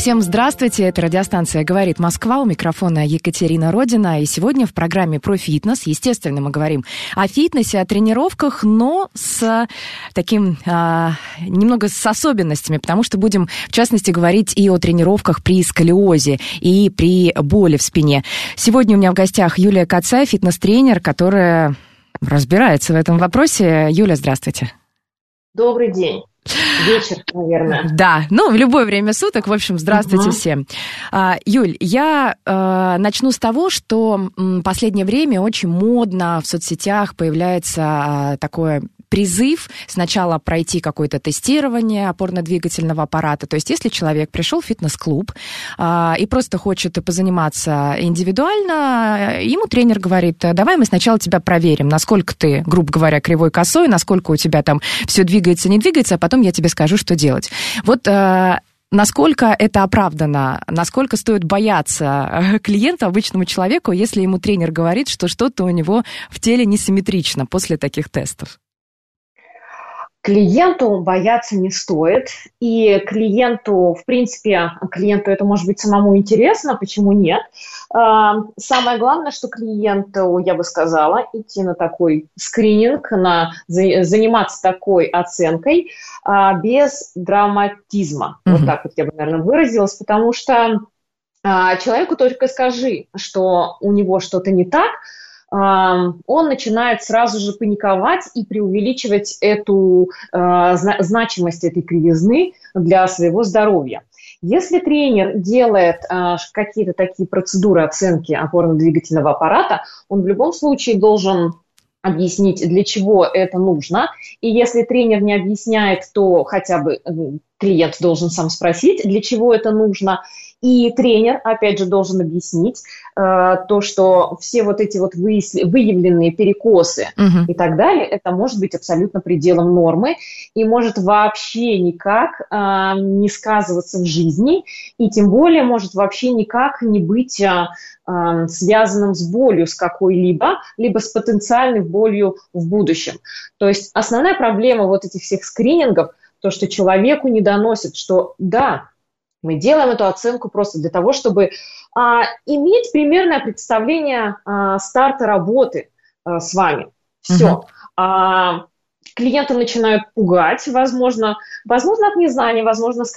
Всем здравствуйте, это радиостанция «Говорит Москва», у микрофона Екатерина Родина, и сегодня в программе про фитнес, естественно, мы говорим о фитнесе, о тренировках, но с таким, а, немного с особенностями, потому что будем, в частности, говорить и о тренировках при сколиозе, и при боли в спине. Сегодня у меня в гостях Юлия Кацай, фитнес-тренер, которая разбирается в этом вопросе. Юля, здравствуйте. Добрый день. Вечер, наверное. Да, ну, в любое время суток. В общем, здравствуйте Мгм. всем. А, Юль, я э, начну с того, что последнее время очень модно в соцсетях появляется а, такое призыв сначала пройти какое-то тестирование опорно-двигательного аппарата. То есть, если человек пришел в фитнес-клуб а, и просто хочет позаниматься индивидуально, э, ему тренер говорит, давай мы сначала тебя проверим, насколько ты, грубо говоря, кривой косой, насколько у тебя там все двигается, не двигается, а потом я тебе скажу, что делать. Вот э, Насколько это оправдано? Насколько стоит бояться э, клиента, обычному человеку, если ему тренер говорит, что что-то у него в теле несимметрично после таких тестов? Клиенту бояться не стоит. И клиенту, в принципе, клиенту это может быть самому интересно, почему нет. А, Самое главное, что клиенту, я бы сказала, идти на такой скрининг, на, за- заниматься такой оценкой а, без драматизма. Вот Мгм. так вот я бы, наверное, выразилась, потому что а, человеку только скажи, что у него что-то не так, он начинает сразу же паниковать и преувеличивать эту а, зна- значимость этой кривизны для своего здоровья. Если тренер делает а, какие-то такие процедуры оценки опорно-двигательного аппарата, он в любом случае должен объяснить, для чего это нужно. И если тренер не объясняет, то хотя бы клиент должен сам спросить, для чего это нужно. И тренер, опять же, должен объяснить э, то, что все вот эти вот выясли- выявленные перекосы Мгм. и так далее, это может быть абсолютно пределом нормы и может вообще никак а, не сказываться в жизни, и тем более может вообще никак не быть а, а, связанным с болью с какой-либо, либо с потенциальной болью в будущем. То есть основная проблема вот этих всех скринингов, то, что человеку не доносит, что да, мы делаем эту оценку просто для того, чтобы а, иметь примерное представление а, старта работы а, с вами. Все. клиенты начинают пугать, возможно, возможно от незнания, возможно с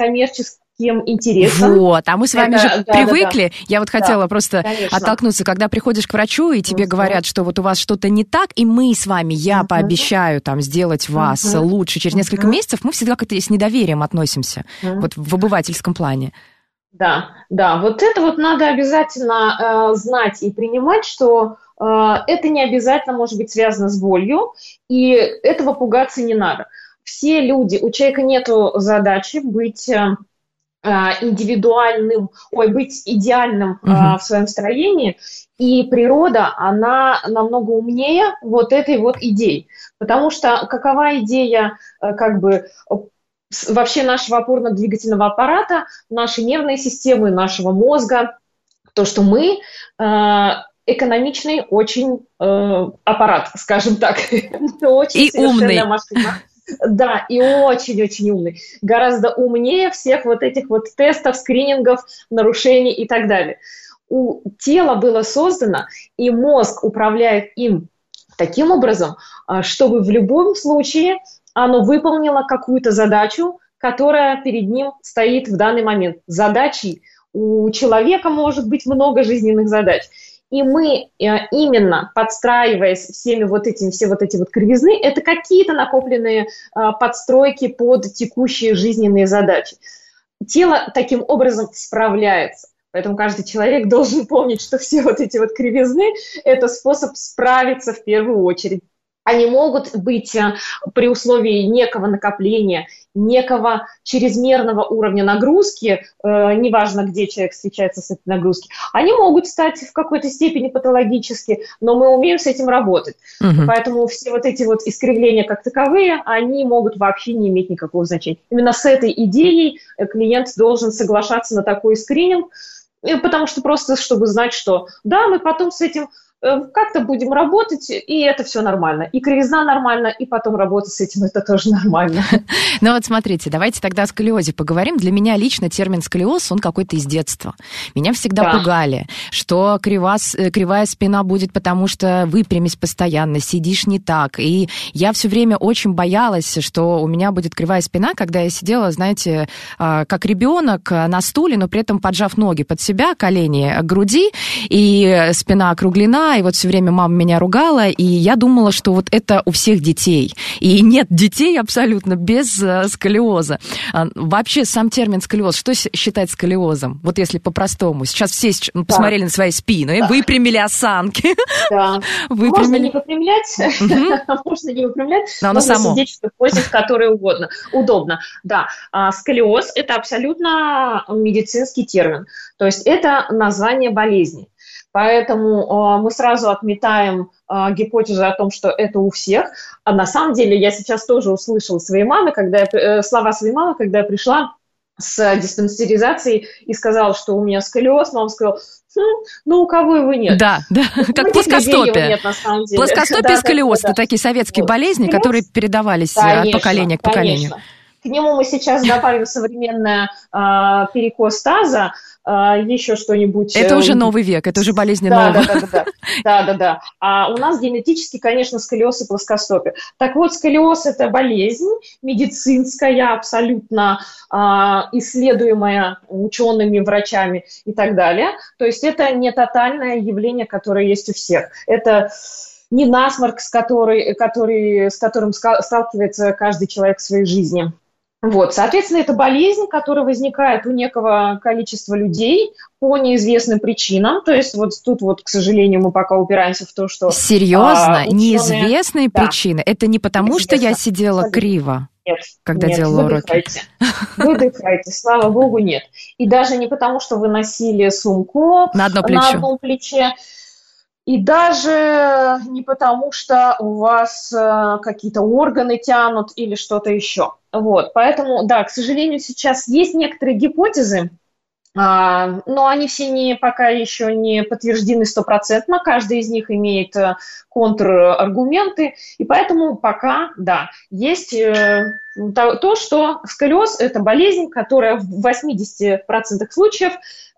коммерческим интересом. Вот, а мы с вами Это- же да, да, привыкли. Я вот хотела Да, просто конечно. оттолкнуться, когда приходишь к врачу, и тебе Мгм. говорят, что вот у вас что-то не так, и мы с вами, я Мгм. пообещаю там сделать вас Мгм. лучше через несколько Мгм. месяцев, мы всегда как-то с недоверием относимся, Мгм. вот в обывательском плане. Да, да, вот это вот надо обязательно э, знать и принимать, что э, это не обязательно может быть связано с болью, и этого пугаться не надо. Все люди, у человека нет задачи быть э, индивидуальным, ой, быть идеальным э, Мгм. в своем строении, и природа, она намного умнее вот этой вот идеи. Потому что какова идея э, как бы вообще нашего опорно-двигательного аппарата, нашей нервной системы, нашего мозга, то, что мы э, экономичный очень э, аппарат, скажем так. Мы очень И умный. машина. Да, и очень-очень умный. Гораздо умнее всех вот этих вот тестов, скринингов, нарушений и так далее. У тела было создано, и мозг управляет им таким образом, а, чтобы в любом случае оно выполнило какую-то задачу, которая перед ним стоит в данный момент. Задачей у человека может быть много жизненных задач. И мы э, именно подстраиваясь всеми вот этими, все вот эти вот кривизны, это какие-то накопленные э, подстройки под текущие жизненные задачи. Тело таким образом справляется. Поэтому каждый человек должен помнить, что все вот эти вот кривизны – это способ справиться в первую очередь. Они могут быть э, при условии некого накопления, некого чрезмерного уровня нагрузки, э, неважно, где человек встречается с этой нагрузки, они могут стать в какой-то степени патологически, но мы умеем с этим работать. Угу. Поэтому все вот эти вот искривления как таковые, они могут вообще не иметь никакого значения. Именно с этой идеей э, клиент должен соглашаться на такой скрининг, э, потому что просто, чтобы знать, что да, мы потом с этим как-то будем работать, и это все нормально. И кривизна нормально, и потом работать с этим, это тоже нормально. Ну вот смотрите, давайте тогда о сколиозе поговорим. Для меня лично термин сколиоз, он какой-то из детства. Меня всегда да. пугали, что крива, э, кривая спина будет, потому что выпрямись постоянно, сидишь не так. И я все время очень боялась, что у меня будет кривая спина, когда я сидела, знаете, а, как ребенок на стуле, но при этом поджав ноги под себя, колени к груди, и спина округлена, и вот все время мама меня ругала, и я думала, что вот это у всех детей. И нет детей абсолютно без э, сколиоза. А, вообще сам термин сколиоз, что считать сколиозом? Вот если по-простому. Сейчас все да. посмотрели на свои спины, да. выпрямили осанки. Да. Выпрямили. Можно не выпрямлять, можно не выпрямлять, Но можно само. сидеть в позе, в которой угодно. Удобно, да. А, сколиоз – это абсолютно медицинский термин. То есть это название болезни. Поэтому э, мы сразу отметаем э, гипотезу о том, что это у всех. А на самом деле я сейчас тоже услышала своей мамы, когда я, э, слова своей мамы, когда я пришла с диспансеризацией и сказала, что у меня сколиоз, мама сказала, хм, ну у кого его нет? Да, да, как плоскостопие. Нет, на самом деле. Плоскостопие да, и сколиоз да, – это такие советские вот. болезни, сколиоз? которые передавались конечно, от поколения к поколению. Конечно. К нему мы сейчас добавим современное э, перекос таза, а, еще что-нибудь. Это уже эм, новый век, это уже болезнь да, нового. Да, да, да, да, да, да. А у нас генетически, конечно, сколиоз и плоскостопие. Так вот, сколиоз – это болезнь медицинская, абсолютно а, исследуемая учеными, врачами и так далее. То есть это не тотальное явление, которое есть у всех. Это не насморк, с, который, который, с которым сталкивается каждый человек в своей жизни. Вот, соответственно, это болезнь, которая возникает у некого количества людей по неизвестным причинам. То есть вот тут вот, к сожалению, мы пока упираемся в то, что... Серьезно? А, ученые... Неизвестные да. причины? Это не потому, Неизвестно. что я сидела криво? Нет, когда нет, делала выдыхайте. уроки. Выдыхайте, слава богу, нет. И даже не потому, что вы носили сумку на, одно плечо. на одном плече, и даже не потому, что у вас э, какие-то органы тянут или что-то еще. Вот, поэтому, да, к сожалению, сейчас есть некоторые гипотезы, а, но они все не, пока еще не подтверждены стопроцентно, каждый из них имеет э, контраргументы, и поэтому пока, да, есть э, то, что сколиоз – это болезнь, которая в 80% случаев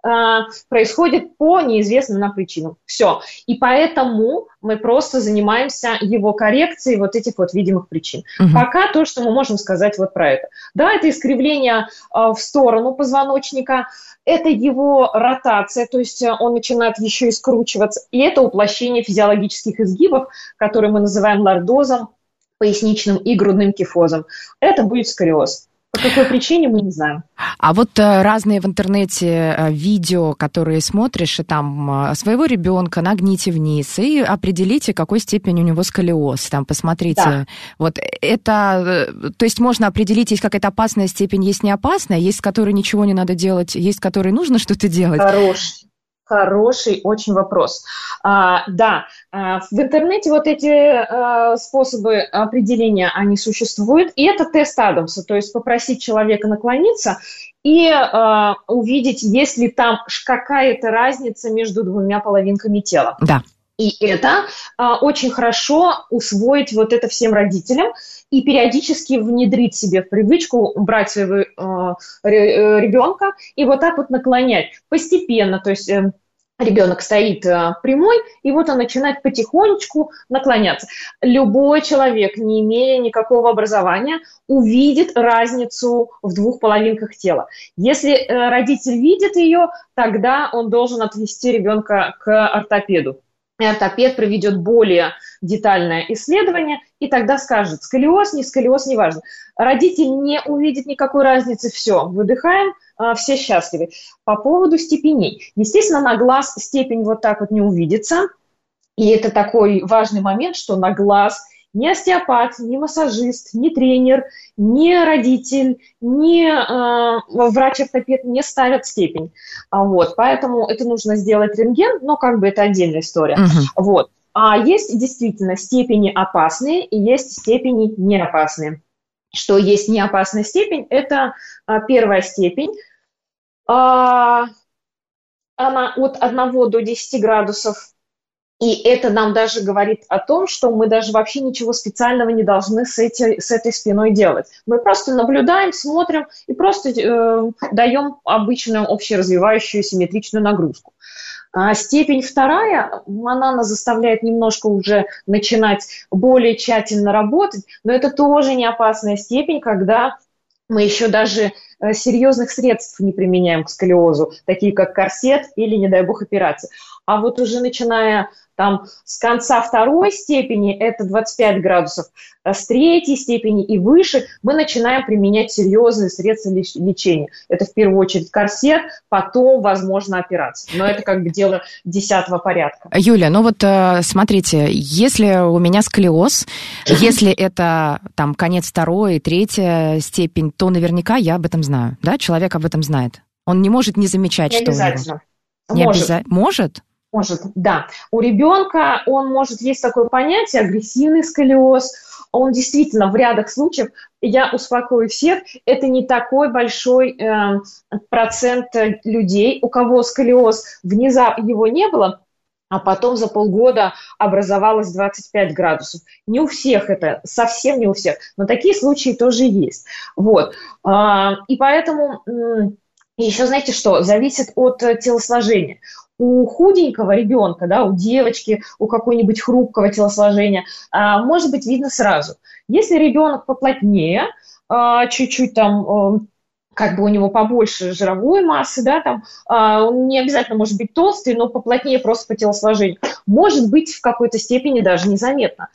Э, происходит по неизвестным нам причинам. Все. И поэтому мы просто занимаемся его коррекцией вот этих вот видимых причин. Угу. Пока то, что мы можем сказать вот про это. Да, это искривление э, в сторону позвоночника, это его ротация, то есть э, он начинает еще и скручиваться, и это уплощение физиологических изгибов, которые мы называем лордозом, поясничным и грудным кифозом. Это будет сколиоз. По какой причине мы не знаем. А вот э, разные в интернете э, видео, которые смотришь, и там э, своего ребенка нагните вниз и определите, какой степень у него сколиоз. Там посмотрите. Да. Вот это, то есть можно определить, есть какая-то опасная степень, есть не опасная, есть с которой ничего не надо делать, есть с которой нужно что-то делать. Хороший. Хороший очень вопрос. А, да, а, в интернете вот эти а, способы определения, они существуют, и это тест Адамса, то есть попросить человека наклониться и а, увидеть, есть ли там какая-то разница между двумя половинками тела. Да. И это а, очень хорошо усвоить вот это всем родителям и периодически внедрить себе в привычку брать своего а, ребенка и вот так вот наклонять постепенно, то есть э, ребенок стоит э, прямой, и вот он начинает потихонечку наклоняться. Любой человек, не имея никакого образования, увидит разницу в двух половинках тела. Если э, родитель видит ее, тогда он должен отвести ребенка к ортопеду ортопед проведет более детальное исследование и тогда скажет, сколиоз, не сколиоз, неважно. Родитель не увидит никакой разницы, все, выдыхаем, а, все счастливы. По поводу степеней. Естественно, на глаз степень вот так вот не увидится, и это такой важный момент, что на глаз ни остеопат, ни массажист, ни тренер, ни родитель, ни э, врач-ортопед не ставят степень. А вот, поэтому это нужно сделать рентген, но как бы это отдельная история. Угу. Вот. А есть действительно степени опасные и есть степени неопасные. Что есть неопасная степень? Это а, первая степень. А, она от 1 до 10 градусов и это нам даже говорит о том, что мы даже вообще ничего специального не должны с, эти, с этой спиной делать. Мы просто наблюдаем, смотрим и просто э, даем обычную общеразвивающую симметричную нагрузку. А степень вторая, она нас заставляет немножко уже начинать более тщательно работать, но это тоже не опасная степень, когда мы еще даже э, серьезных средств не применяем к сколиозу, такие как корсет или, не дай бог, операция. А вот уже начиная там с конца второй степени это 25 градусов, а с третьей степени и выше мы начинаем применять серьезные средства лечения. Это в первую очередь корсет, потом, возможно, операция. Но это как бы дело десятого порядка. Юля, ну вот э, смотрите, если у меня сколиоз, если это там конец второй, третья степень, то наверняка я об этом знаю, да? Человек об этом знает. Он не может не замечать, не что обязательно. у него... Не может. Обяза... Может? Может, да. У ребенка он может есть такое понятие агрессивный сколиоз. Он действительно в рядах случаев, я успокою всех, это не такой большой э, процент людей, у кого сколиоз внезапно его не было, а потом за полгода образовалось 25 градусов. Не у всех это, совсем не у всех, но такие случаи тоже есть. Вот. А, и поэтому еще знаете что, зависит от телосложения у худенького ребенка, да, у девочки, у какой-нибудь хрупкого телосложения, а, может быть видно сразу. Если ребенок поплотнее, а, чуть-чуть там э, как бы у него побольше жировой массы, да, там, а, он не обязательно может быть толстый, но поплотнее просто по телосложению, может быть в какой-то степени даже незаметно.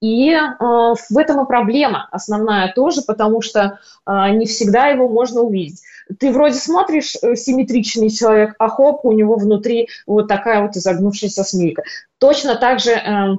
И э, в этом и проблема основная тоже, потому что э, не всегда его можно увидеть ты вроде смотришь э, симметричный человек, а хоп, у него внутри вот такая вот изогнувшаяся смейка. Точно так же э,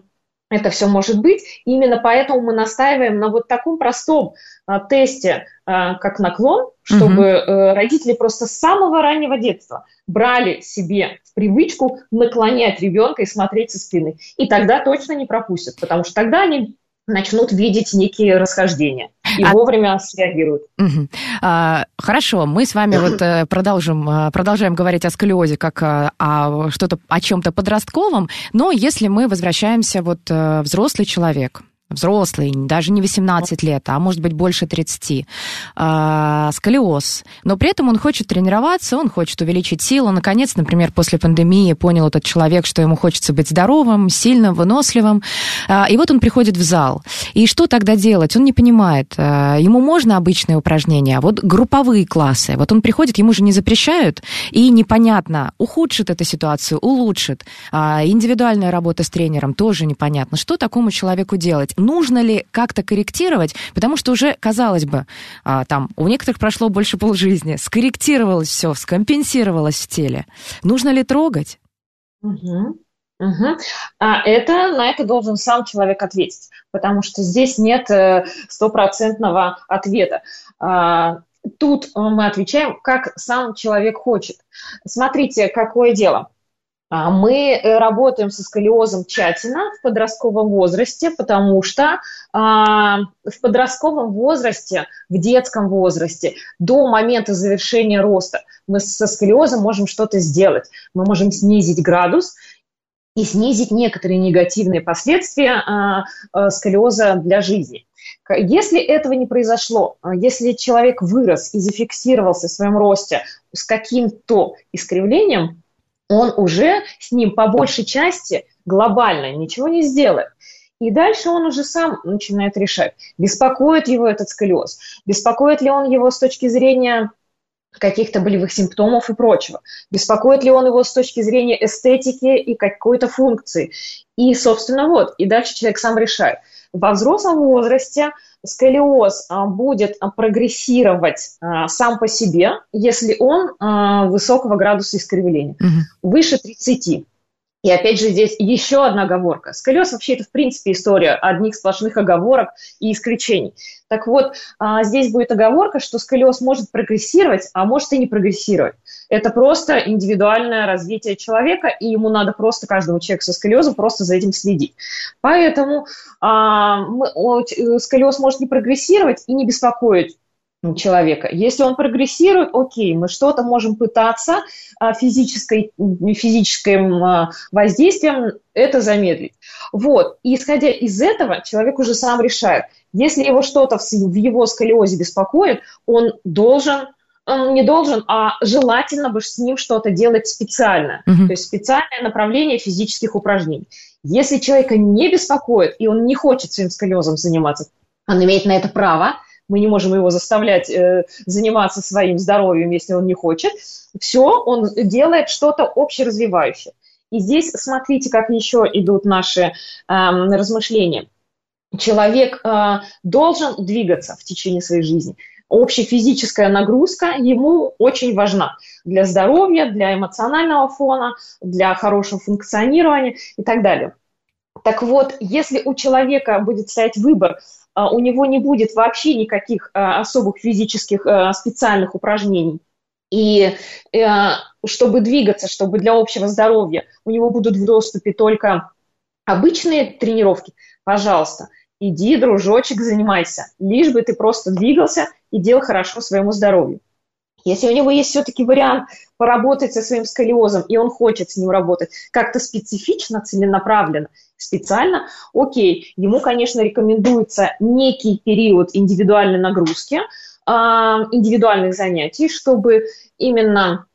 это все может быть. Именно поэтому мы настаиваем на вот таком простом а, тесте, а, как наклон, чтобы угу. родители просто с самого раннего детства брали себе в привычку наклонять ребенка и смотреть со спины. И тогда точно не пропустят, потому что тогда они начнут видеть некие расхождения и а... вовремя среагируют. Угу. А, хорошо, мы с вами вот э, продолжим, э, продолжаем говорить о сколиозе как э, о что-то о чем-то подростковом, но если мы возвращаемся вот взрослый человек, взрослый, даже не 18 лет, а может быть больше 30, э, сколиоз. Но при этом он хочет тренироваться, он хочет увеличить силу. Наконец, например, после пандемии понял этот человек, что ему хочется быть здоровым, сильным, выносливым. Э, и вот он приходит в зал. И что тогда делать? Он не понимает. Э, ему можно обычные упражнения, а вот групповые классы. Вот он приходит, ему же не запрещают, и непонятно, ухудшит эту ситуацию, улучшит. Э, индивидуальная работа с тренером тоже непонятно. Что такому человеку делать? Нужно ли как-то корректировать, потому что уже, казалось бы, а, там у некоторых прошло больше полжизни, скорректировалось все, скомпенсировалось в теле. Нужно ли трогать? Угу. Угу. А это, на это должен сам человек ответить, потому что здесь нет э, стопроцентного ответа. А, тут мы отвечаем, как сам человек хочет. Смотрите, какое дело. А, мы э, работаем со сколиозом тщательно в подростковом возрасте, потому что а, в подростковом возрасте, в детском возрасте, до момента завершения роста мы со сколиозом можем что-то сделать. Мы можем снизить градус и снизить некоторые негативные последствия а, сколиоза для жизни. Если этого не произошло, если человек вырос и зафиксировался в своем росте с каким-то искривлением, он уже с ним по большей части глобально ничего не сделает. И дальше он уже сам начинает решать, беспокоит его этот сколиоз, беспокоит ли он его с точки зрения каких-то болевых симптомов и прочего, беспокоит ли он его с точки зрения эстетики и какой-то функции. И, собственно, вот, и дальше человек сам решает. Во взрослом возрасте сколиоз а, будет а, прогрессировать а, сам по себе, если он высокого градуса искривления, угу. выше 30. И опять же здесь еще одна оговорка. Сколиоз вообще это в принципе история одних сплошных оговорок и исключений. Так вот, а, здесь будет оговорка, что сколиоз может прогрессировать, а может и не прогрессировать. Это просто индивидуальное развитие человека, и ему надо просто каждому человеку со сколиозом просто за этим следить. Поэтому а, э, сколиоз может не прогрессировать и не беспокоить человека. Если он прогрессирует, окей, мы что-то можем пытаться а, физической, физическим а, воздействием это замедлить. Вот. И исходя из этого, человек уже сам решает. Если его что-то в его сколиозе беспокоит, он должен он не должен, а желательно бы с ним что-то делать специально. Mm-hmm. То есть специальное направление физических упражнений. Если человека не беспокоит, и он не хочет своим сколиозом заниматься, он имеет на это право, мы не можем его заставлять э, заниматься своим здоровьем, если он не хочет. Все, он делает что-то общеразвивающее. И здесь смотрите, как еще идут наши э, размышления. Человек э, должен двигаться в течение своей жизни. Общая физическая нагрузка ему очень важна для здоровья, для эмоционального фона, для хорошего функционирования и так далее. Так вот, если у человека будет стоять выбор у него не будет вообще никаких а, особых физических а, специальных упражнений. И чтобы двигаться, чтобы для общего здоровья, у него будут в доступе только обычные тренировки, пожалуйста, иди, дружочек, занимайся, лишь бы ты просто двигался и делал хорошо своему здоровью. Если у него есть все-таки вариант поработать со своим сколиозом, и он хочет с ним работать. Как-то специфично, целенаправленно, специально, окей, ему, конечно, рекомендуется некий период индивидуальной нагрузки, а, индивидуальных занятий, чтобы именно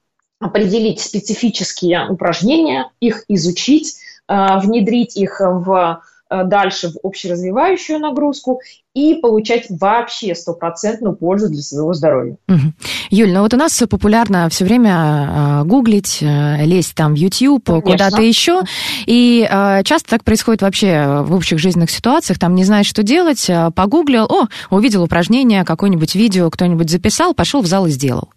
определить специфические упражнения, их изучить, а, внедрить их в Э, дальше в общеразвивающую нагрузку и получать вообще стопроцентную пользу для своего здоровья. Угу. Юль, ну вот у нас популярно все время э, гуглить, э, лезть там в YouTube, куда-то еще, и часто так происходит вообще в общих жизненных ситуациях, там не знаешь, что делать, погуглил, о, увидел упражнение, какое-нибудь видео кто-нибудь записал, пошел в зал и сделал.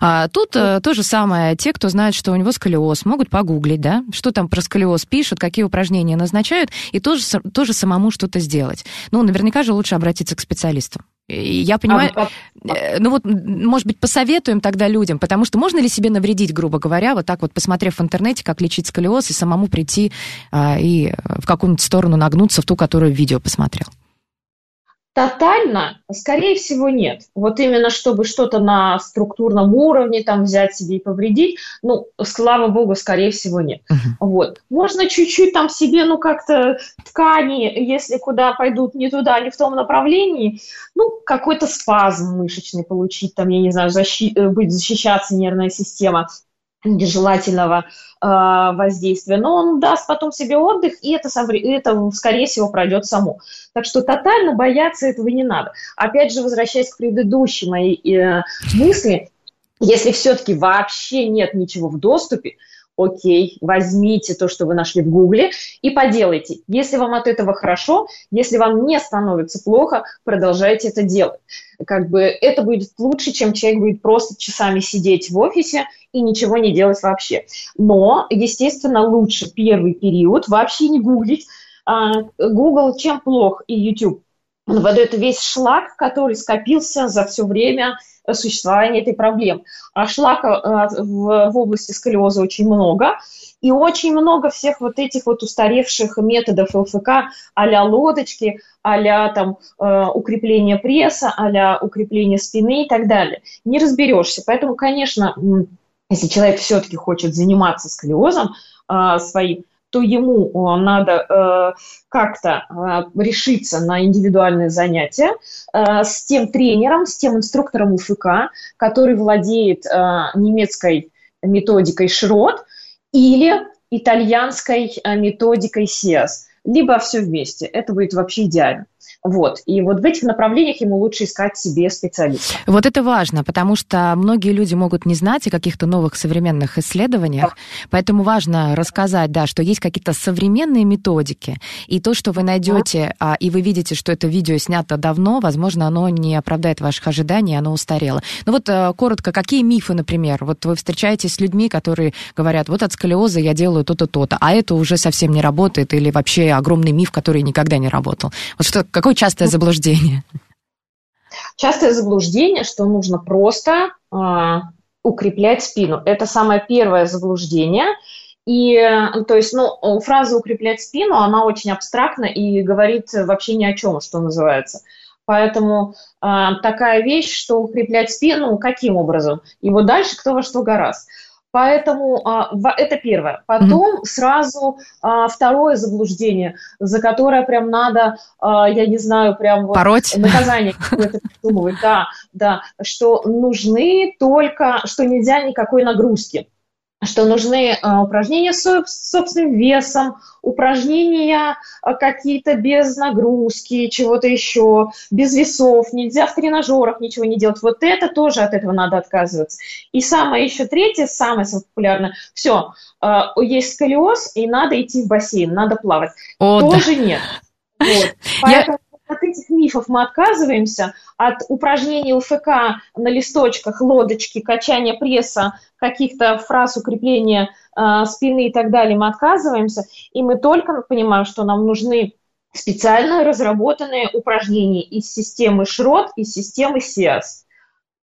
А тут то же самое, те, кто знает, что у него сколиоз, могут погуглить, да, что там про сколиоз пишут, какие упражнения назначают, и тоже тоже самому что-то сделать. Ну, наверняка же лучше обратиться к специалисту. Я понимаю, а, а, ну вот, может быть, посоветуем тогда людям, потому что можно ли себе навредить, грубо говоря, вот так вот, посмотрев в интернете, как лечить сколиоз, и самому прийти а, и в какую-нибудь сторону нагнуться, в ту, которую видео посмотрел? Тотально, скорее всего, нет. Вот именно чтобы что-то на структурном уровне там взять себе и повредить, ну, слава богу, скорее всего, нет. Uh-huh. Вот. Можно чуть-чуть там себе, ну, как-то ткани, если куда пойдут не туда, не в том направлении, ну, какой-то спазм мышечный получить, там, я не знаю, защи- э, будет защищаться нервная система нежелательного э, воздействия, но он даст потом себе отдых, и это, это, скорее всего, пройдет само. Так что тотально бояться этого не надо. Опять же, возвращаясь к предыдущей моей э, мысли, если все-таки вообще нет ничего в доступе, окей, возьмите то, что вы нашли в Гугле, и поделайте. Если вам от этого хорошо, если вам не становится плохо, продолжайте это делать. Как бы это будет лучше, чем человек будет просто часами сидеть в офисе и ничего не делать вообще. Но, естественно, лучше первый период вообще не гуглить. А, Google чем плох и YouTube? Он выдает весь шлак, который скопился за все время существования этой проблемы. А шлака э, в, области сколиоза очень много, и очень много всех вот этих вот устаревших методов ЛФК а-ля лодочки, а-ля там э, укрепление пресса, а-ля укрепление спины и так далее. Не разберешься. Поэтому, конечно, если человек все-таки хочет заниматься сколиозом э, своим, то ему э, надо э, как-то э, решиться на индивидуальные занятия с тем тренером, с тем инструктором УФК, который владеет немецкой методикой Шрот или итальянской методикой СИАС, либо все вместе. Это будет вообще идеально. Вот. И вот в этих направлениях ему лучше искать себе специалиста. Вот это важно, потому что многие люди могут не знать о каких-то новых современных исследованиях, да. поэтому важно рассказать, да, что есть какие-то современные методики, и то, что вы найдете, да. и вы видите, что это видео снято давно, возможно, оно не оправдает ваших ожиданий, оно устарело. Ну вот а, коротко, какие мифы, например? Вот вы встречаетесь с людьми, которые говорят, вот от сколиоза я делаю то-то, то-то, а это уже совсем не работает, или вообще огромный миф, который никогда не работал. Вот что, Какое частое заблуждение? Частое заблуждение, что нужно просто э, укреплять спину. Это самое первое заблуждение. И, то есть, ну, фраза «укреплять спину», она очень абстрактна и говорит вообще ни о чем, что называется. Поэтому э, такая вещь, что укреплять спину, каким образом? И вот дальше кто во что гораздо. Поэтому а, это первое. Потом mm-hmm. сразу а, второе заблуждение, за которое прям надо, а, я не знаю, прям вот Пороть. наказание какое-то придумывать. Да, да, что нужны только, что нельзя никакой нагрузки что нужны а, упражнения с собственным весом, упражнения а, какие-то без нагрузки, чего-то еще, без весов, нельзя в тренажерах ничего не делать. Вот это тоже от этого надо отказываться. И самое еще третье, самое популярное, все, а, есть сколиоз, и надо идти в бассейн, надо плавать. О, тоже да. нет. Вот. Поэтому от этих мифов мы отказываемся, от упражнений УФК на листочках, лодочки, качания пресса, каких-то фраз укрепления э, спины и так далее мы отказываемся, и мы только понимаем, что нам нужны специально разработанные упражнения из системы ШРОТ, из системы СИАС,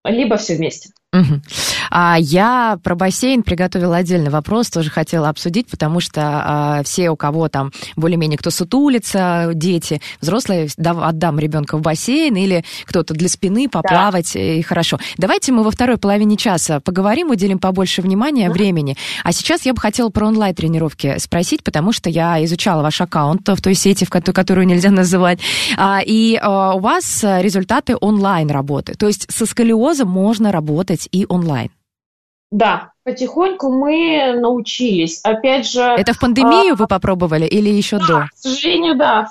либо все вместе. Угу. А я про бассейн приготовила отдельный вопрос, тоже хотела обсудить, потому что а, все, у кого там более-менее кто сутулится, дети, взрослые, да, отдам ребенка в бассейн или кто-то для спины поплавать, да. и хорошо. Давайте мы во второй половине часа поговорим, уделим побольше внимания, угу. времени. А сейчас я бы хотела про онлайн-тренировки спросить, потому что я изучала ваш аккаунт в той сети, в которую, нельзя называть, а, и а, у вас результаты онлайн работы. То есть со сколиозом можно работать и онлайн. Да, потихоньку мы научились. Опять же... Это в пандемию а, вы попробовали или еще да, до? К сожалению, да.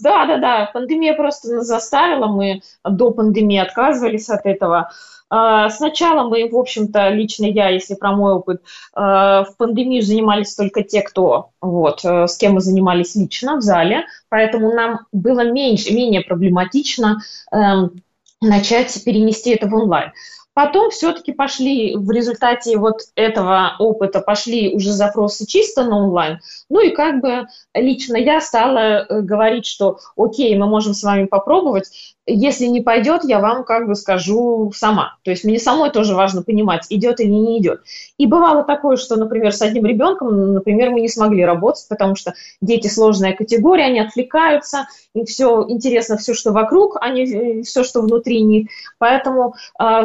Да, да, да. Пандемия просто нас заставила. Мы до пандемии отказывались от этого. А, сначала мы, в общем-то, лично я, если про мой опыт, а, в пандемию занимались только те, кто, вот, э, с кем мы занимались лично в зале, поэтому нам было меньше, менее проблематично эм, начать перенести это в онлайн. Потом все-таки пошли в результате вот этого опыта пошли уже запросы чисто на онлайн. Ну и как бы лично я стала э, говорить, что окей, мы можем с вами попробовать, если не пойдет, я вам как бы скажу сама. То есть мне самой тоже важно понимать, идет или не идет. И бывало такое, что, например, с одним ребенком, например, мы не смогли работать, потому что дети сложная категория, они отвлекаются, им все интересно, все, что вокруг, а не э, все, что внутри них. Поэтому а,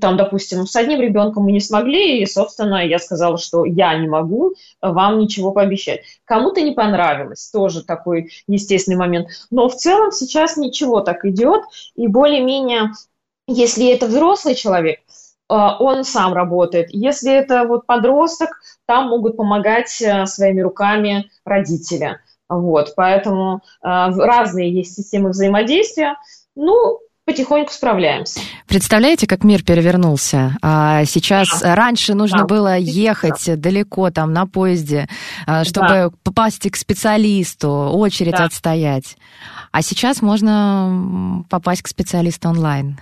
там, допустим, с одним ребенком мы не смогли, и, собственно, я сказала, что я не могу вам ничего пообещать. Кому-то не понравилось, тоже такой естественный момент. Но в целом сейчас ничего так идет идет, и более-менее, если это взрослый человек, э, он сам работает. Если это вот подросток, там могут помогать э, своими руками родители. Вот, поэтому э, разные есть системы взаимодействия. Ну, потихоньку справляемся. Представляете, как мир перевернулся? А сейчас да. раньше нужно да. было ехать да. далеко там на поезде, чтобы да. попасть к специалисту, очередь да. отстоять. А сейчас можно попасть к специалисту онлайн.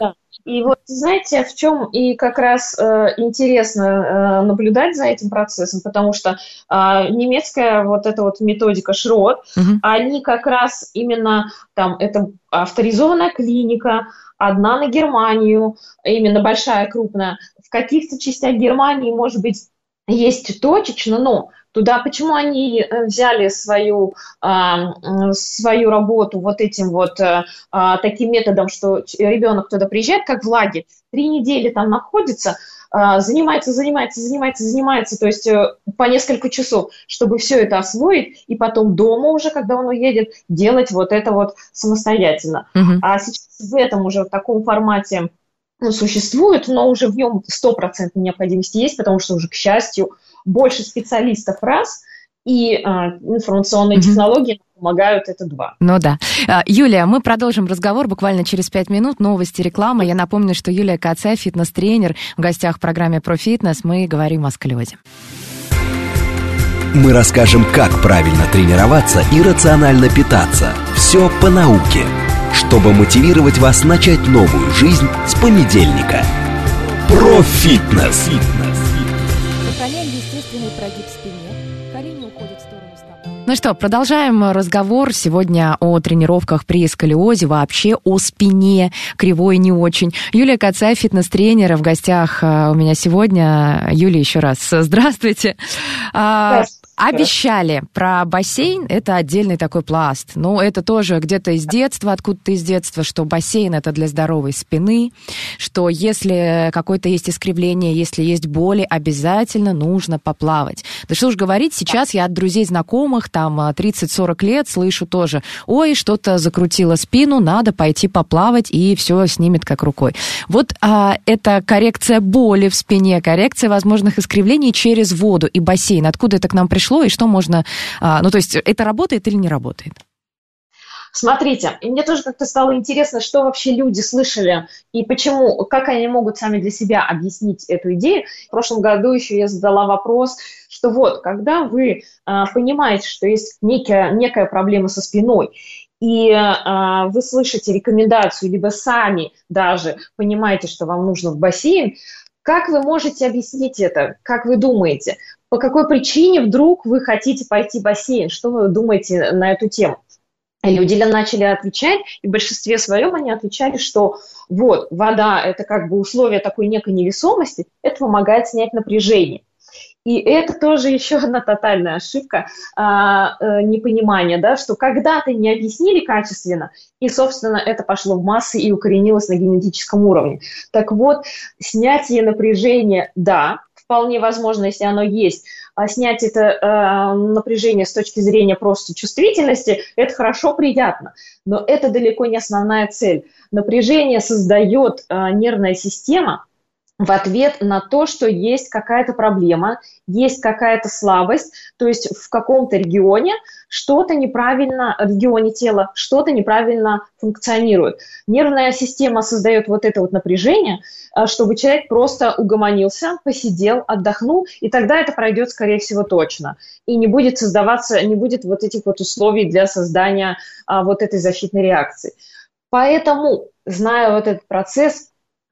Да. И вот, знаете, в чем и как раз э, интересно э, наблюдать за этим процессом, потому что э, немецкая вот эта вот методика Шрот, угу. они как раз именно там, это авторизованная клиника, одна на Германию, именно большая, крупная. В каких-то частях Германии, может быть, есть точечно, но туда, почему они э, взяли свою, а, свою работу вот этим вот а, таким методом, что ребенок туда приезжает, как в лагерь, три недели там находится, а, занимается, занимается, занимается, занимается, то есть э, по несколько часов, чтобы все это освоить, и потом дома уже, когда он уедет, делать вот это вот самостоятельно. Uh-huh. А сейчас в этом уже в таком формате ну, существует, но уже в нем стопроцентная необходимость есть, потому что уже, к счастью, больше специалистов раз, и а, информационные mm-hmm. технологии помогают, это два. Ну да. А, Юлия, мы продолжим разговор буквально через пять минут. Новости, реклама. Я напомню, что Юлия Кацая, фитнес-тренер, в гостях в программе «Про фитнес». Мы говорим о склерозе. Мы расскажем, как правильно тренироваться и рационально питаться. Все по науке, чтобы мотивировать вас начать новую жизнь с понедельника. Про фитнес. Сохраняем Ну что, продолжаем разговор сегодня о тренировках при сколиозе, вообще о спине, кривой не очень. Юлия Кацай, фитнес-тренер, в гостях а, у меня сегодня. Юлия, еще раз здравствуйте. А, Обещали про бассейн, это отдельный такой пласт. Ну, это тоже где-то из детства, откуда-то из детства, что бассейн это для здоровой спины, что если какое-то есть искривление, если есть боли, обязательно нужно поплавать. Да что уж говорить, сейчас я от друзей знакомых, там 30-40 лет, слышу тоже, ой, что-то закрутило спину, надо пойти поплавать, и все снимет как рукой. Вот а, это коррекция боли в спине, коррекция возможных искривлений через воду и бассейн. Откуда это к нам пришло? и что можно... А, ну, то есть это работает или не работает? Смотрите, мне тоже как-то стало интересно, что вообще люди слышали и почему, как они могут сами для себя объяснить эту идею. В прошлом году еще я задала вопрос, что вот, когда вы а, понимаете, что есть некая, некая проблема со спиной, и а, вы слышите рекомендацию, либо сами даже понимаете, что вам нужно в бассейн, как вы можете объяснить это? Как вы думаете? по какой причине вдруг вы хотите пойти в бассейн? Что вы думаете на эту тему? Люди начали отвечать, и в большинстве своем они отвечали, что вот, вода – это как бы условие такой некой невесомости, это помогает снять напряжение. И это тоже еще одна тотальная ошибка, а, а, непонимание, да, что когда-то не объяснили качественно, и, собственно, это пошло в массы и укоренилось на генетическом уровне. Так вот, снятие напряжения, да, вполне возможно, если оно есть, а снять это э, напряжение с точки зрения просто чувствительности, это хорошо, приятно. Но это далеко не основная цель. Напряжение создает э, нервная система, в ответ на то, что есть какая-то проблема, есть какая-то слабость, то есть в каком-то регионе что-то неправильно, в регионе тела что-то неправильно функционирует. Нервная система создает вот это вот напряжение, э, чтобы человек просто угомонился, посидел, отдохнул, и тогда это пройдет, скорее всего, точно. И не будет создаваться, не будет вот этих вот условий для создания а, вот этой защитной реакции. Поэтому, зная вот этот процесс,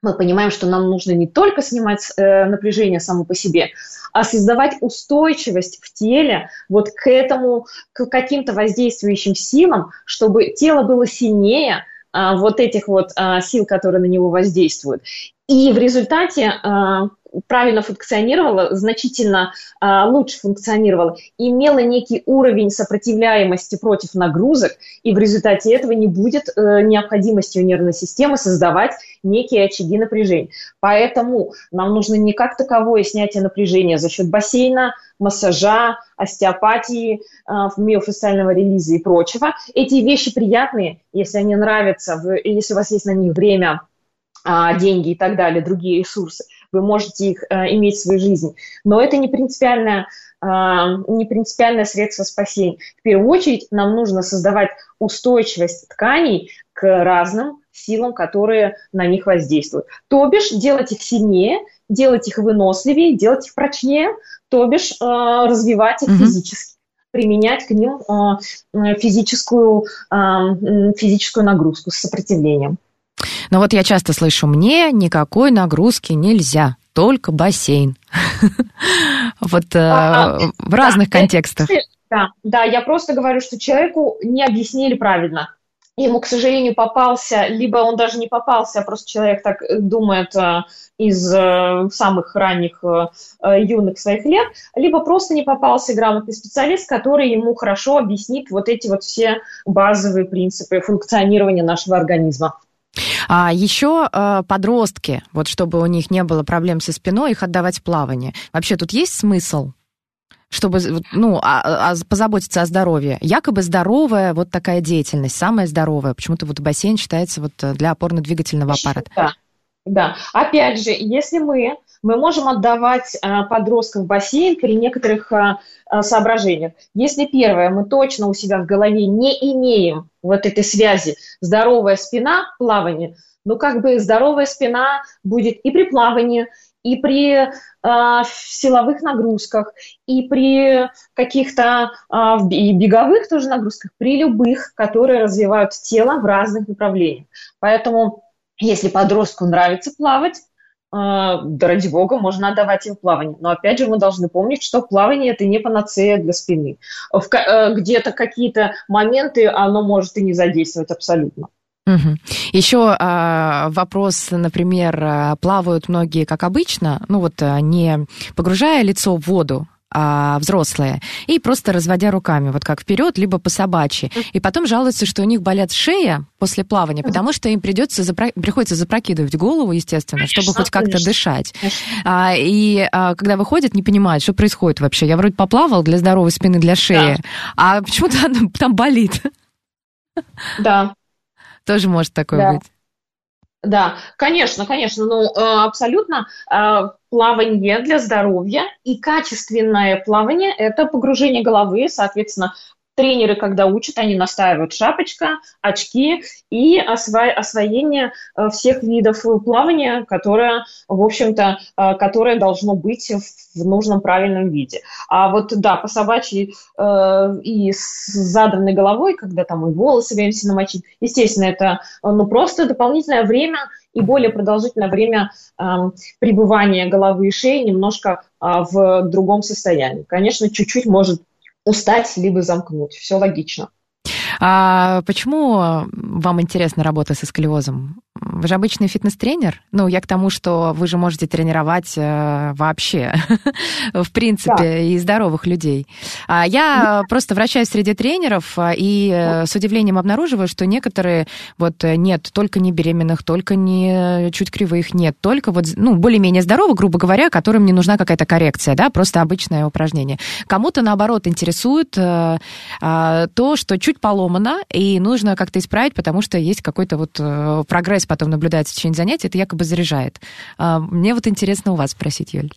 мы понимаем, что нам нужно не только снимать э, напряжение само по себе, а создавать устойчивость в теле вот к этому, к каким-то воздействующим силам, чтобы тело было сильнее э, вот этих вот э, сил, которые на него воздействуют. И в результате э, правильно функционировала, значительно э, лучше функционировала, имела некий уровень сопротивляемости против нагрузок, и в результате этого не будет э, необходимости у нервной системы создавать некие очаги напряжения. Поэтому нам нужно не как таковое снятие напряжения за счет бассейна, массажа, остеопатии, э, миофасциального релиза и прочего. Эти вещи приятные, если они нравятся, если у вас есть на них время, а, деньги и так далее, другие ресурсы вы можете их э, иметь в своей жизни. Но это не принципиальное, э, не принципиальное средство спасения. В первую очередь нам нужно создавать устойчивость тканей к разным силам, которые на них воздействуют. То бишь делать их сильнее, делать их выносливее, делать их прочнее, то бишь э, развивать их mm-hmm. физически применять к ним э, физическую, э, физическую нагрузку с сопротивлением. Но вот я часто слышу, мне никакой нагрузки нельзя, только бассейн. Вот э, в разных контекстах. Да, да, я просто говорю, что человеку не объяснили правильно. Ему, к сожалению, попался, либо он даже не попался, а просто человек так думает э, из э, самых ранних юных своих лет, либо просто не попался грамотный специалист, который ему хорошо объяснит вот эти вот все базовые принципы функционирования нашего организма. А еще э, подростки, вот чтобы у них не было проблем со спиной, их отдавать в плавание. Вообще тут есть смысл? чтобы ну, а, а, позаботиться о здоровье. Якобы здоровая вот такая деятельность, самая здоровая. Почему-то вот бассейн считается вот для опорно-двигательного аппарата. Да, да. Опять же, если мы мы можем отдавать а, подростков в бассейн при некоторых а, а, соображениях. Если первое, мы точно у себя в голове не имеем вот этой связи здоровая спина, плавание, ну как бы здоровая спина будет и при плавании, и при э, силовых нагрузках, и при каких-то э, и беговых тоже нагрузках, при любых, которые развивают тело в разных направлениях. Поэтому, если подростку нравится плавать, да ради бога, можно отдавать им плавание. Но опять же мы должны помнить, что плавание это не панацея для спины. Где-то какие-то моменты оно может и не задействовать абсолютно. Угу. Еще а, вопрос, например, а, плавают многие, как обычно, ну вот а, не погружая лицо в воду, а, взрослые, и просто разводя руками, вот как вперед, либо по собачьи. И потом жалуются, что у них болят шея после плавания, потому что им придется запро... приходится запрокидывать голову, естественно, чтобы хоть как-то дышать. А, и а, когда выходят, не понимают, что происходит вообще. Я вроде поплавал для здоровой спины, для шеи, да. а почему-то там болит. Да, тоже может такое да. быть. Да, конечно, конечно, ну э, абсолютно э, плавание для здоровья и качественное плавание – это погружение головы, соответственно, тренеры, когда учат, они настаивают шапочка, очки и осво- освоение э, всех видов плавания, которое, в общем-то, э, которое должно быть в нужном правильном виде. А вот, да, по собачьей э, и с задранной головой, когда там и волосы собираемся намочить, естественно, это ну, просто дополнительное время и более продолжительное время э, пребывания головы и шеи немножко э, в другом состоянии. Конечно, чуть-чуть может устать, либо замкнуть. Все логично. А почему вам интересна работа со сколиозом? Вы же обычный фитнес-тренер. Ну, я к тому, что вы же можете тренировать э, вообще, в принципе, да. и здоровых людей. А я просто вращаюсь среди тренеров и э, с удивлением обнаруживаю, что некоторые вот э, нет только не беременных, только не чуть кривых, нет, только вот, ну, более-менее здоровых, грубо говоря, которым не нужна какая-то коррекция, да, просто обычное упражнение. Кому-то, наоборот, интересует э, э, то, что чуть поломано, и нужно как-то исправить, потому что есть какой-то вот э, прогресс потом наблюдается в течение занятий, это якобы заряжает. А, мне вот интересно у вас спросить, Юль.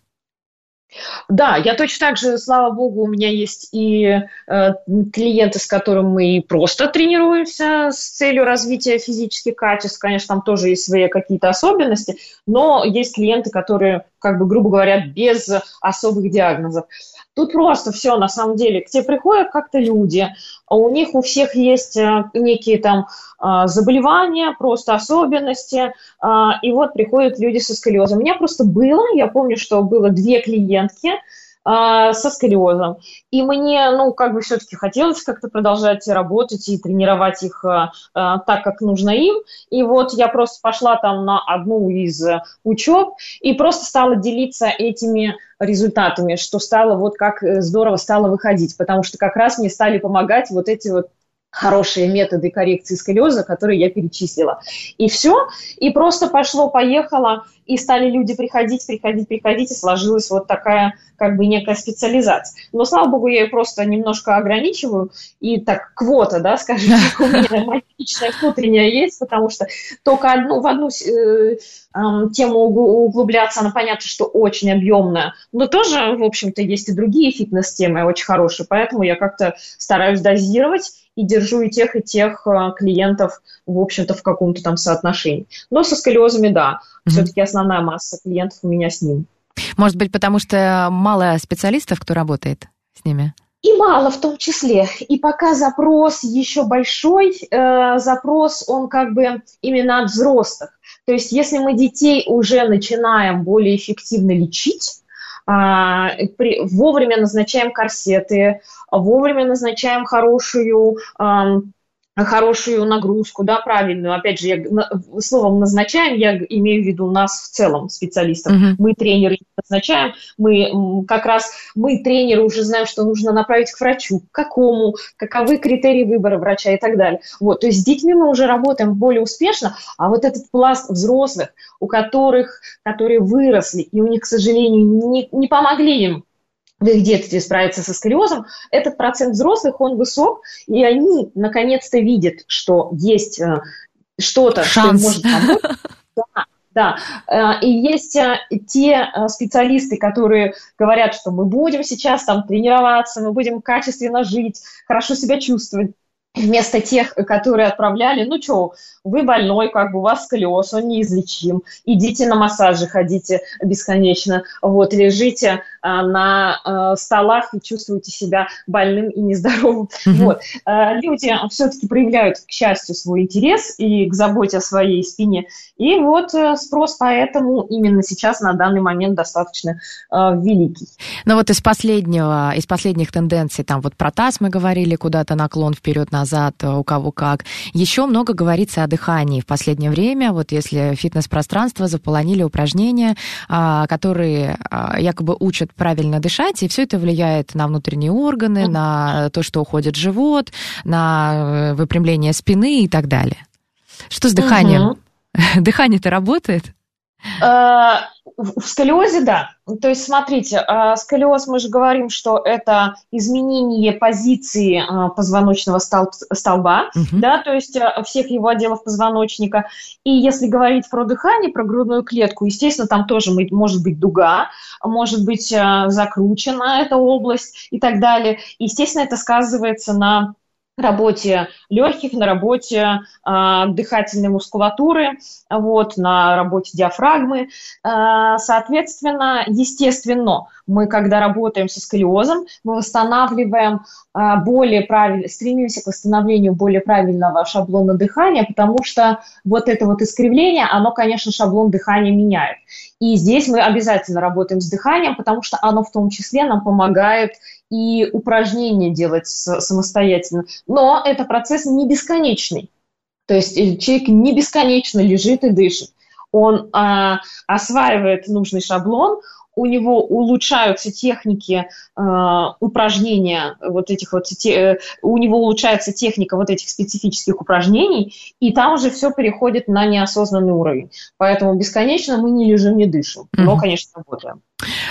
Да, я точно так же, слава богу, у меня есть и э, клиенты, с которыми мы просто тренируемся с целью развития физических качеств. Конечно, там тоже есть свои какие-то особенности, но есть клиенты, которые, как бы, грубо говоря, без особых диагнозов. Тут просто все, на самом деле, к тебе приходят как-то люди, а у них у всех есть э, некие там а, заболевания, просто особенности, а, и вот приходят люди со сколиозом. У меня просто было, я помню, что было две клиентки, со сколиозом. И мне, ну, как бы все-таки хотелось как-то продолжать работать и тренировать их так, как нужно им. И вот я просто пошла там на одну из учеб и просто стала делиться этими результатами, что стало вот как э, здорово стало выходить, потому что как раз мне стали помогать вот эти вот хорошие методы коррекции сколиоза, которые я перечислила. И все, и просто пошло-поехало, и стали люди приходить, приходить, приходить, и сложилась вот такая как бы некая специализация. Но, слава богу, я ее просто немножко ограничиваю, и так квота, да, скажем так, у меня моя личная внутренняя есть, потому что только одну, в одну э, э, тему углубляться, она понятно, что очень объемная, но тоже, в общем-то, есть и другие фитнес-темы очень хорошие, поэтому я как-то стараюсь дозировать и держу и тех, и тех э, клиентов, в общем-то, в каком-то там соотношении. Но со сколиозами, да, mm-hmm. все-таки основная масса клиентов у меня с ним. Может быть, потому что мало специалистов, кто работает с ними? И мало в том числе. И пока запрос еще большой, э, запрос он как бы именно от взрослых. То есть если мы детей уже начинаем более эффективно лечить, э, при, вовремя назначаем корсеты, вовремя назначаем хорошую э, хорошую нагрузку, да, правильную. Опять же, я, словом назначаем, я имею в виду нас в целом, специалистов. Uh-huh. Мы тренеры назначаем, мы как раз, мы тренеры уже знаем, что нужно направить к врачу, к какому, каковы критерии выбора врача и так далее. Вот, то есть с детьми мы уже работаем более успешно, а вот этот пласт взрослых, у которых, которые выросли, и у них, к сожалению, не, не помогли им в их детстве справиться со сколиозом, этот процент взрослых, он высок, и они наконец-то видят, что есть э, что-то, что им может помочь. Да, Да, э, и есть э, те специалисты, которые говорят, что мы будем сейчас там тренироваться, мы будем качественно жить, хорошо себя чувствовать вместо тех, которые отправляли, ну что, вы больной, как бы у вас сколиоз, он неизлечим, идите на массажи, ходите бесконечно, вот, лежите на а, столах и чувствуете себя больным и нездоровым. Mm-hmm. Вот. А, люди все-таки проявляют, к счастью, свой интерес и к заботе о своей спине, и вот а, спрос поэтому именно сейчас на данный момент достаточно а, великий. Ну вот из последнего, из последних тенденций, там вот про таз мы говорили, куда-то наклон вперед-назад, у кого как. Еще много говорится о дыхании в последнее время. Вот если фитнес-пространство заполонили упражнения, а, которые а, якобы учат правильно дышать, и все это влияет на внутренние органы, на то, что уходит живот, на э, выпрямление спины и так далее. Что с дыханием? Дыхание-то работает? Э, в сколиозе, да. То есть, смотрите, э, сколиоз, мы же говорим, что это изменение позиции э, позвоночного столба, угу. да, то есть всех его отделов позвоночника. И если говорить про дыхание, про грудную клетку, естественно, там тоже может быть дуга, может быть закручена эта область и так далее. Естественно, это сказывается на работе легких, на работе э, дыхательной мускулатуры, вот, на работе диафрагмы. Э, соответственно, естественно, мы, когда работаем со сколиозом, мы восстанавливаем э, более правильно, стремимся к восстановлению более правильного шаблона дыхания, потому что вот это вот искривление, оно, конечно, шаблон дыхания меняет. И здесь мы обязательно работаем с дыханием, потому что оно в том числе нам помогает и упражнения делать самостоятельно. Но это процесс не бесконечный. То есть э, человек не бесконечно лежит и дышит. Он а, осваивает нужный шаблон, у него улучшаются техники э, упражнения вот этих вот, те, э, у него улучшается техника вот этих специфических упражнений, и там уже все переходит на неосознанный уровень. Поэтому бесконечно мы не лежим, не дышим, но, конечно, работаем.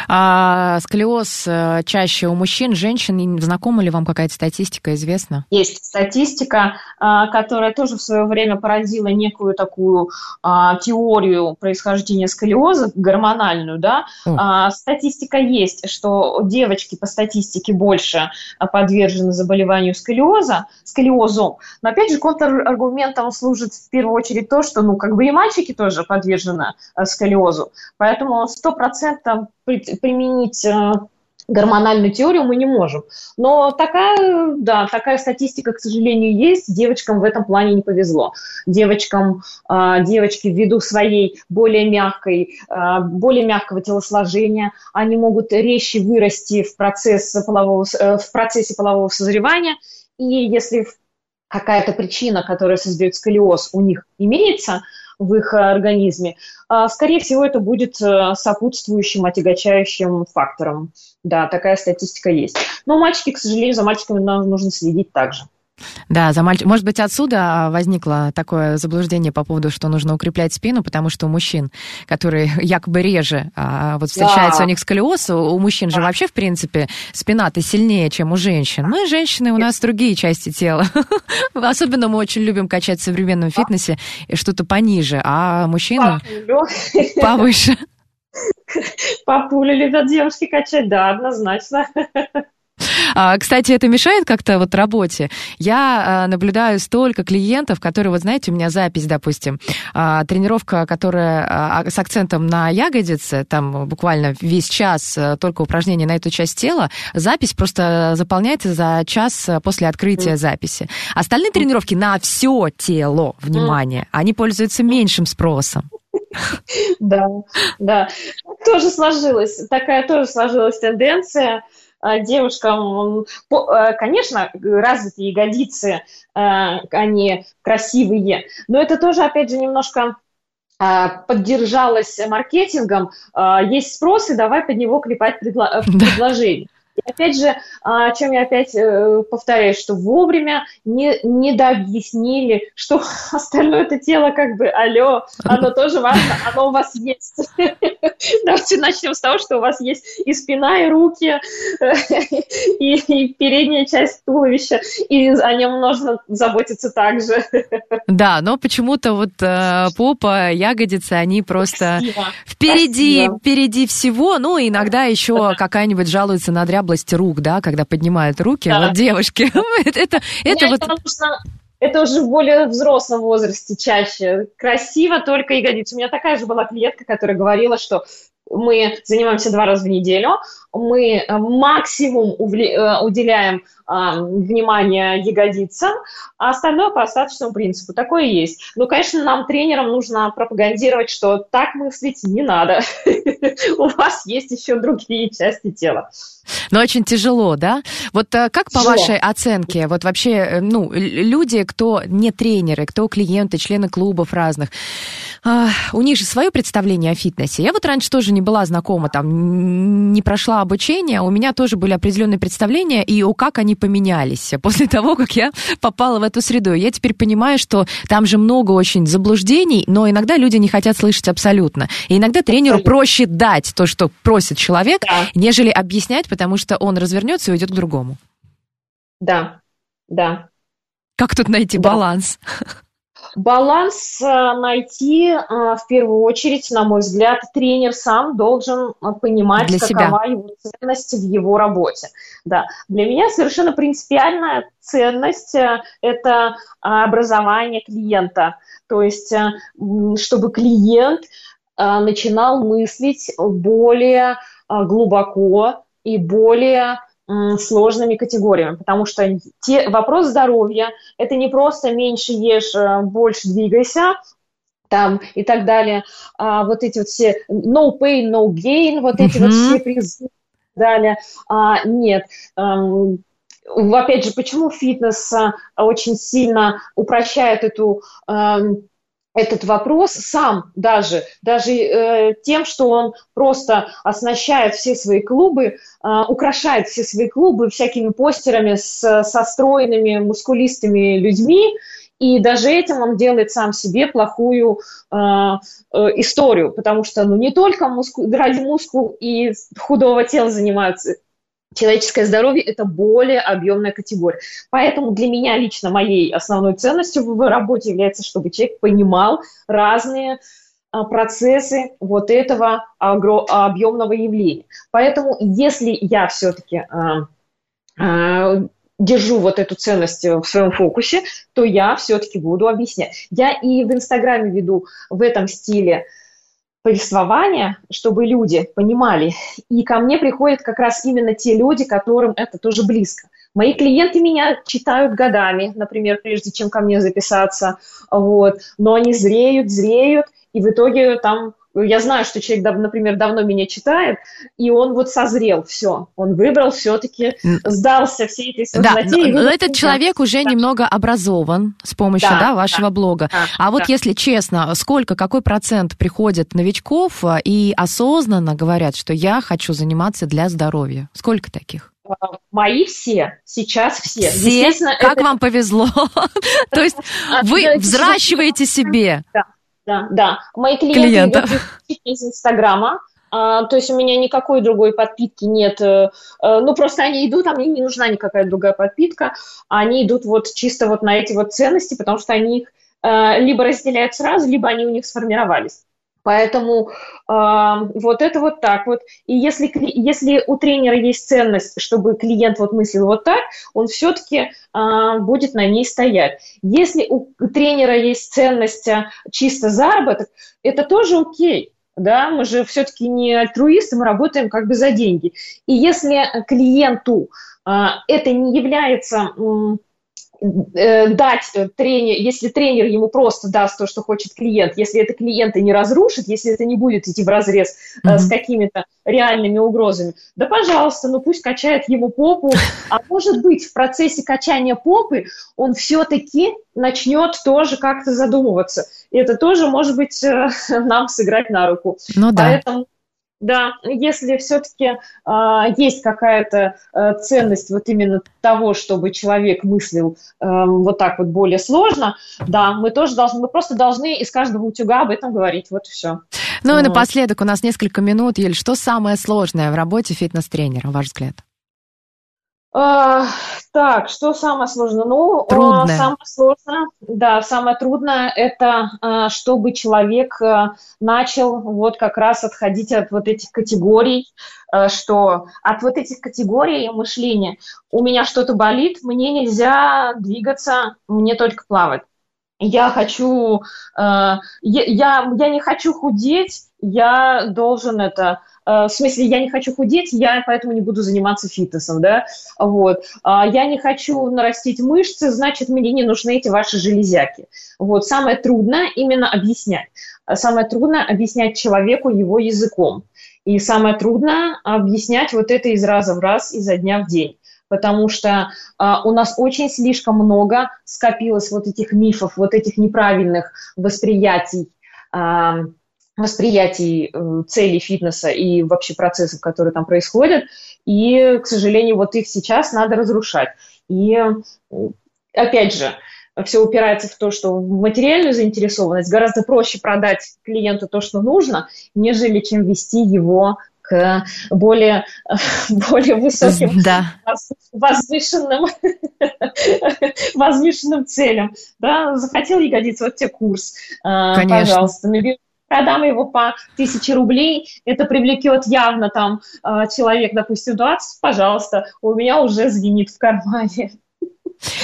А сколиоз э, чаще у мужчин, женщин. Знакома ли вам какая-то статистика, известна? Есть статистика, а, которая тоже в свое время поразила некую такую а, теорию происхождения сколиоза, гормональную, да. О. Статистика есть, что девочки по статистике больше подвержены заболеванию сколиоза, сколиозом. Но опять же контраргументом служит в первую очередь то, что ну как бы и мальчики тоже подвержены э, сколиозу. Поэтому 100% применить э, гормональную теорию мы не можем. Но такая, да, такая статистика, к сожалению, есть. Девочкам в этом плане не повезло. Девочкам, э, девочки ввиду своей более мягкой, э, более мягкого телосложения, они могут резче вырасти в, процесс полового, в процессе полового созревания. И если какая-то причина, которая создает сколиоз, у них имеется – в их организме, а, скорее всего, это будет э, сопутствующим, отягощающим фактором. Да, такая статистика есть. Но мальчики, к сожалению, за мальчиками нам нужно следить также. Да, за мальч... может быть, отсюда возникло такое заблуждение по поводу, что нужно укреплять спину, потому что у мужчин, которые якобы реже, а вот встречается да. у них сколиоз, у мужчин же вообще, в принципе, спина-то сильнее, чем у женщин. Мы, женщины, у нас другие части тела. Особенно мы очень любим качать в современном фитнесе что-то пониже, а мужчины повыше. Папуля любят девушки качать, да, однозначно. А, кстати, это мешает как-то вот работе? Я а, наблюдаю столько клиентов, которые, вот знаете, у меня запись, допустим, а, тренировка, которая с акцентом на ягодицы, там буквально весь час только упражнения на эту часть тела, запись просто заполняется за час после открытия записи. Остальные тренировки на все тело, внимание, они пользуются меньшим спросом. Да, да. Тоже сложилась, такая тоже сложилась тенденция. А, девушкам, э, конечно, развитые ягодицы, э, они красивые, но это тоже, опять же, немножко поддержалось маркетингом. Есть спрос, и давай под него клепать предло- предложение. И опять же, о чем я опять э, повторяю, что вовремя не, не дообъяснили, что остальное это тело как бы, алло, оно тоже важно, оно у вас есть. Давайте начнем с того, что у вас есть и спина, и руки, и, и передняя часть туловища, и о нем нужно заботиться также. Да, но почему-то вот э, попа, ягодицы, они просто Спасибо. впереди, Спасибо. впереди всего. Ну, иногда еще какая-нибудь жалуется на дряблость рук, да, когда поднимают руки. Да. Вот девушки, это, это вот... Это уже в более взрослом возрасте чаще. Красиво только ягодицы. У меня такая же была клиентка, которая говорила, что мы занимаемся два раза в неделю, мы э, максимум э, уделяем а, внимание ягодицам, а остальное по остаточному принципу. Такое есть. Но, конечно, нам, тренерам, нужно пропагандировать, что так мыслить не надо. У вас есть еще другие части тела. Но очень тяжело, да? Вот э, как по вашей оценке, вот вообще, ну, люди, кто не тренеры, кто клиенты, члены клубов разных, а, у них же свое представление о фитнесе. Я вот раньше тоже не была знакома, там, не прошла обучение, у меня тоже были определенные представления, и о как они поменялись после того, как я попала в эту среду. Я теперь понимаю, что там же много очень заблуждений, но иногда люди не хотят слышать абсолютно. И иногда тренеру абсолютно. проще дать то, что просит человек, да. нежели объяснять, потому что он развернется и уйдет к другому. Да, да. Как тут найти да. баланс? Баланс э, найти э, в первую очередь, на мой взгляд, тренер сам должен э, понимать, для какова себя. его ценность в его работе. Да. Для меня совершенно принципиальная ценность – это образование клиента. То есть, чтобы клиент начинал мыслить более глубоко и более сложными категориями, потому что те, вопрос здоровья – это не просто меньше ешь, э, больше двигайся, там и так далее. А, вот эти вот все no pain, no gain, вот эти mm-hmm. вот все призывы и далее. А, нет. Um, опять же, почему фитнес а, очень сильно упрощает эту этот вопрос сам даже, даже э, тем, что он просто оснащает все свои клубы, э, украшает все свои клубы всякими постерами с, со стройными, мускулистыми людьми, и даже этим он делает сам себе плохую э, э, историю, потому что ну, не только мускул, ради мускул и худого тела занимаются человеческое здоровье – это более объемная категория. Поэтому для меня лично моей основной ценностью в работе является, чтобы человек понимал разные а, процессы вот этого объемного явления. Поэтому если я все-таки а, а, держу вот эту ценность в своем фокусе, то я все-таки буду объяснять. Я и в Инстаграме веду в этом стиле повествования, чтобы люди понимали. И ко мне приходят как раз именно те люди, которым это тоже близко. Мои клиенты меня читают годами, например, прежде чем ко мне записаться, вот. но они зреют, зреют, и в итоге там я знаю, что человек, например, давно меня читает, и он вот созрел, все, он выбрал все-таки, сдался всей этой сознательной. Да, но, но этот человек уже да. немного образован с помощью да, да, вашего да, блога. Да, а вот да. если честно, сколько, какой процент приходит новичков а, и осознанно говорят, что я хочу заниматься для здоровья? Сколько таких? А, мои все, сейчас все. Все? Как это... вам повезло? То есть вы взращиваете себе. Да да, да. Мои клиенты идут из Инстаграма, а, то есть у меня никакой другой подпитки нет. А, ну, просто они идут, а мне не нужна никакая другая подпитка. Они идут вот чисто вот на эти вот ценности, потому что они их а, либо разделяют сразу, либо они у них сформировались. Поэтому э, вот это вот так вот. И если, если у тренера есть ценность, чтобы клиент вот мыслил вот так, он все-таки э, будет на ней стоять. Если у тренера есть ценность э, чисто заработок, это тоже окей. Да, мы же все-таки не альтруисты, мы работаем как бы за деньги. И если клиенту э, это не является Э, дать э, тренер, если тренер ему просто даст то, что хочет клиент, если это клиента не разрушит, если это не будет идти в разрез mm-hmm. с какими-то реальными угрозами, да, пожалуйста, ну пусть качает ему попу, а может быть в процессе качания попы он все-таки начнет тоже как-то задумываться. И это тоже может быть нам сыграть на руку. Ну да. Поэтому Да, если все-таки э, а, есть какая-то э, ценность вот именно того, чтобы человек мыслил э, вот так вот более сложно, да, мы тоже должны, мы просто должны из каждого утюга об этом говорить, вот и все. Ну вот. и напоследок у нас несколько минут, Ель, что самое сложное в работе фитнес-тренера, ваш взгляд? А, так, что самое сложное? Ну, трудное. самое сложное, да, самое трудное это, а, чтобы человек а, начал вот как раз отходить от вот этих категорий, что от вот этих категорий мышления у меня что-то болит, мне нельзя двигаться, мне только плавать. Я хочу, я, я не хочу худеть, я должен это Э, в смысле, я не хочу худеть, я поэтому не буду заниматься фитнесом, да, вот. А я не хочу нарастить мышцы, значит, мне не нужны эти ваши железяки. Вот, самое трудное именно объяснять. Самое трудное объяснять человеку его языком. И самое трудное объяснять вот это из раза в раз, изо дня в день потому что а, у нас очень слишком много скопилось вот этих мифов, вот этих неправильных восприятий а, восприятий э, целей фитнеса и вообще процессов, которые там происходят. И, к сожалению, вот их сейчас надо разрушать. И, опять же, все упирается в то, что материальную заинтересованность гораздо проще продать клиенту то, что нужно, нежели чем вести его к более, более высоким, да. возвышенным, возвышенным целям. Да? Захотел ягодиться, вот тебе курс, э, Конечно. пожалуйста, набери продам его по тысяче рублей, это привлекет явно там а, человек, допустим, 20, пожалуйста, у меня уже звенит в кармане.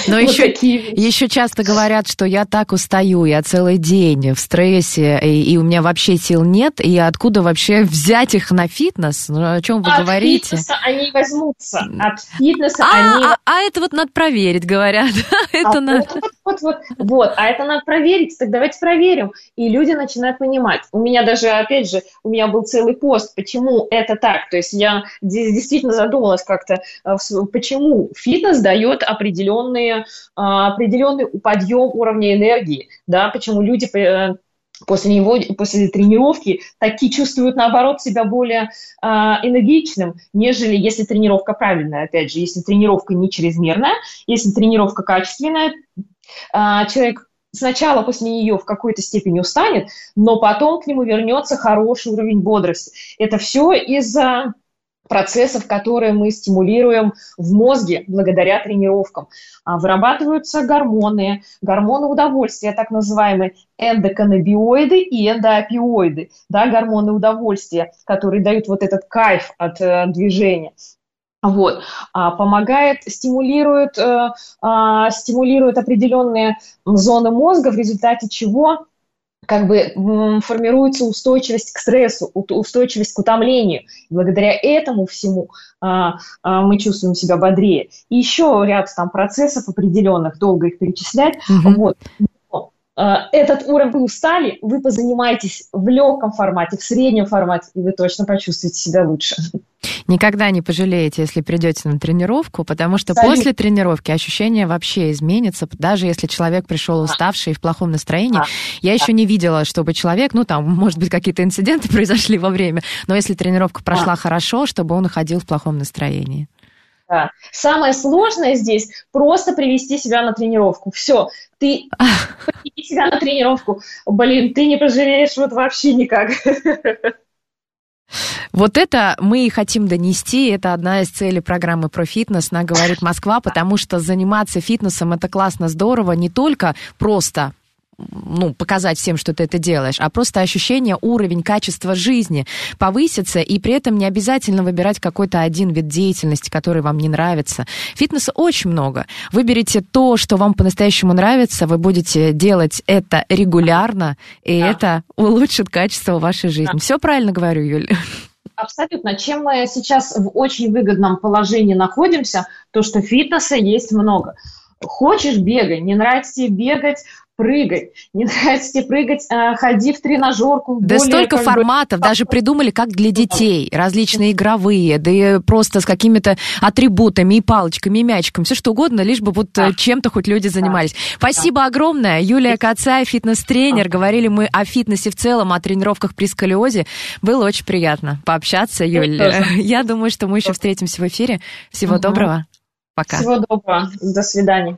Но вот еще, еще часто говорят, что я так устаю, я целый день в стрессе, и, и у меня вообще сил нет, и откуда вообще взять их на фитнес? Ну, о чем вы от говорите? От фитнеса они возьмутся, от фитнеса а, они... А, а это вот надо проверить, говорят. это а надо... вот, вот, вот, вот, а это надо проверить, так давайте проверим. И люди начинают понимать. У меня даже, опять же, у меня был целый пост, почему это так. То есть я действительно задумалась как-то, э, почему фитнес дает определенные, а, определенный подъем уровня энергии, да, почему люди э, после него, после тренировки такие чувствуют, наоборот, себя более э, энергичным, нежели если тренировка правильная. Опять же, если тренировка не чрезмерная, если тренировка качественная, э, человек сначала после нее в какой-то степени устанет, но потом к нему вернется хороший уровень бодрости. Это все из-за процессов, которые мы стимулируем в мозге благодаря тренировкам. А, вырабатываются гормоны, гормоны удовольствия, так называемые эндоканнабиоиды и эндоопиоиды, да, гормоны удовольствия, которые дают вот этот кайф от э, движения. Вот. А, помогает, стимулирует, э, а, стимулирует определенные зоны мозга, в результате чего как бы формируется устойчивость к стрессу, устойчивость к утомлению. И благодаря этому всему а, а, мы чувствуем себя бодрее. И еще ряд там процессов определенных, долго их перечислять. Mm-hmm. Вот. А, этот уровень вы устали, вы позанимаетесь в легком формате, в среднем формате, и вы точно почувствуете себя лучше. Никогда не пожалеете, если придете на тренировку, потому что Абсолютно. после тренировки ощущение вообще изменится, даже если человек пришел уставший и в плохом настроении. А. Я еще не видела, чтобы человек, ну там, может быть, какие-то инциденты произошли во время, но если тренировка прошла а. хорошо, чтобы он уходил в плохом настроении. Да. Самое сложное здесь просто привести себя на тренировку. Все, ты привести себя на тренировку. Блин, ты не пожалеешь вот вообще никак. Вот это мы и хотим донести. Это одна из целей программы про фитнес на «Говорит Москва», потому что заниматься фитнесом – это классно, здорово, не только просто ну, показать всем, что ты это делаешь, а просто ощущение, уровень, качество жизни повысится, и при этом не обязательно выбирать какой-то один вид деятельности, который вам не нравится. Фитнеса очень много. Выберите то, что вам по-настоящему нравится, вы будете делать это регулярно, и да. это улучшит качество вашей жизни. Да. Все правильно говорю, Юль? Абсолютно. Чем мы сейчас в очень выгодном положении находимся, то, что фитнеса есть много. Хочешь, бегай. Не нравится тебе бегать, прыгай. Не нравится тебе прыгать, а, ходи в тренажерку. Да более, столько как бы, форматов, даже придумали, как для детей, различные игровые, да и просто с какими-то атрибутами, и палочками, и мячиками, все что угодно, лишь бы вот Да. чем-то хоть люди занимались. Спасибо огромное. Юлия Кацай, фитнес-тренер. Говорили мы о фитнесе в целом, о тренировках при сколиозе. Было очень приятно пообщаться, тоже. Я думаю, что мы еще встретимся в эфире. Всего Мгм. доброго. Пока. Всего доброго. До свидания.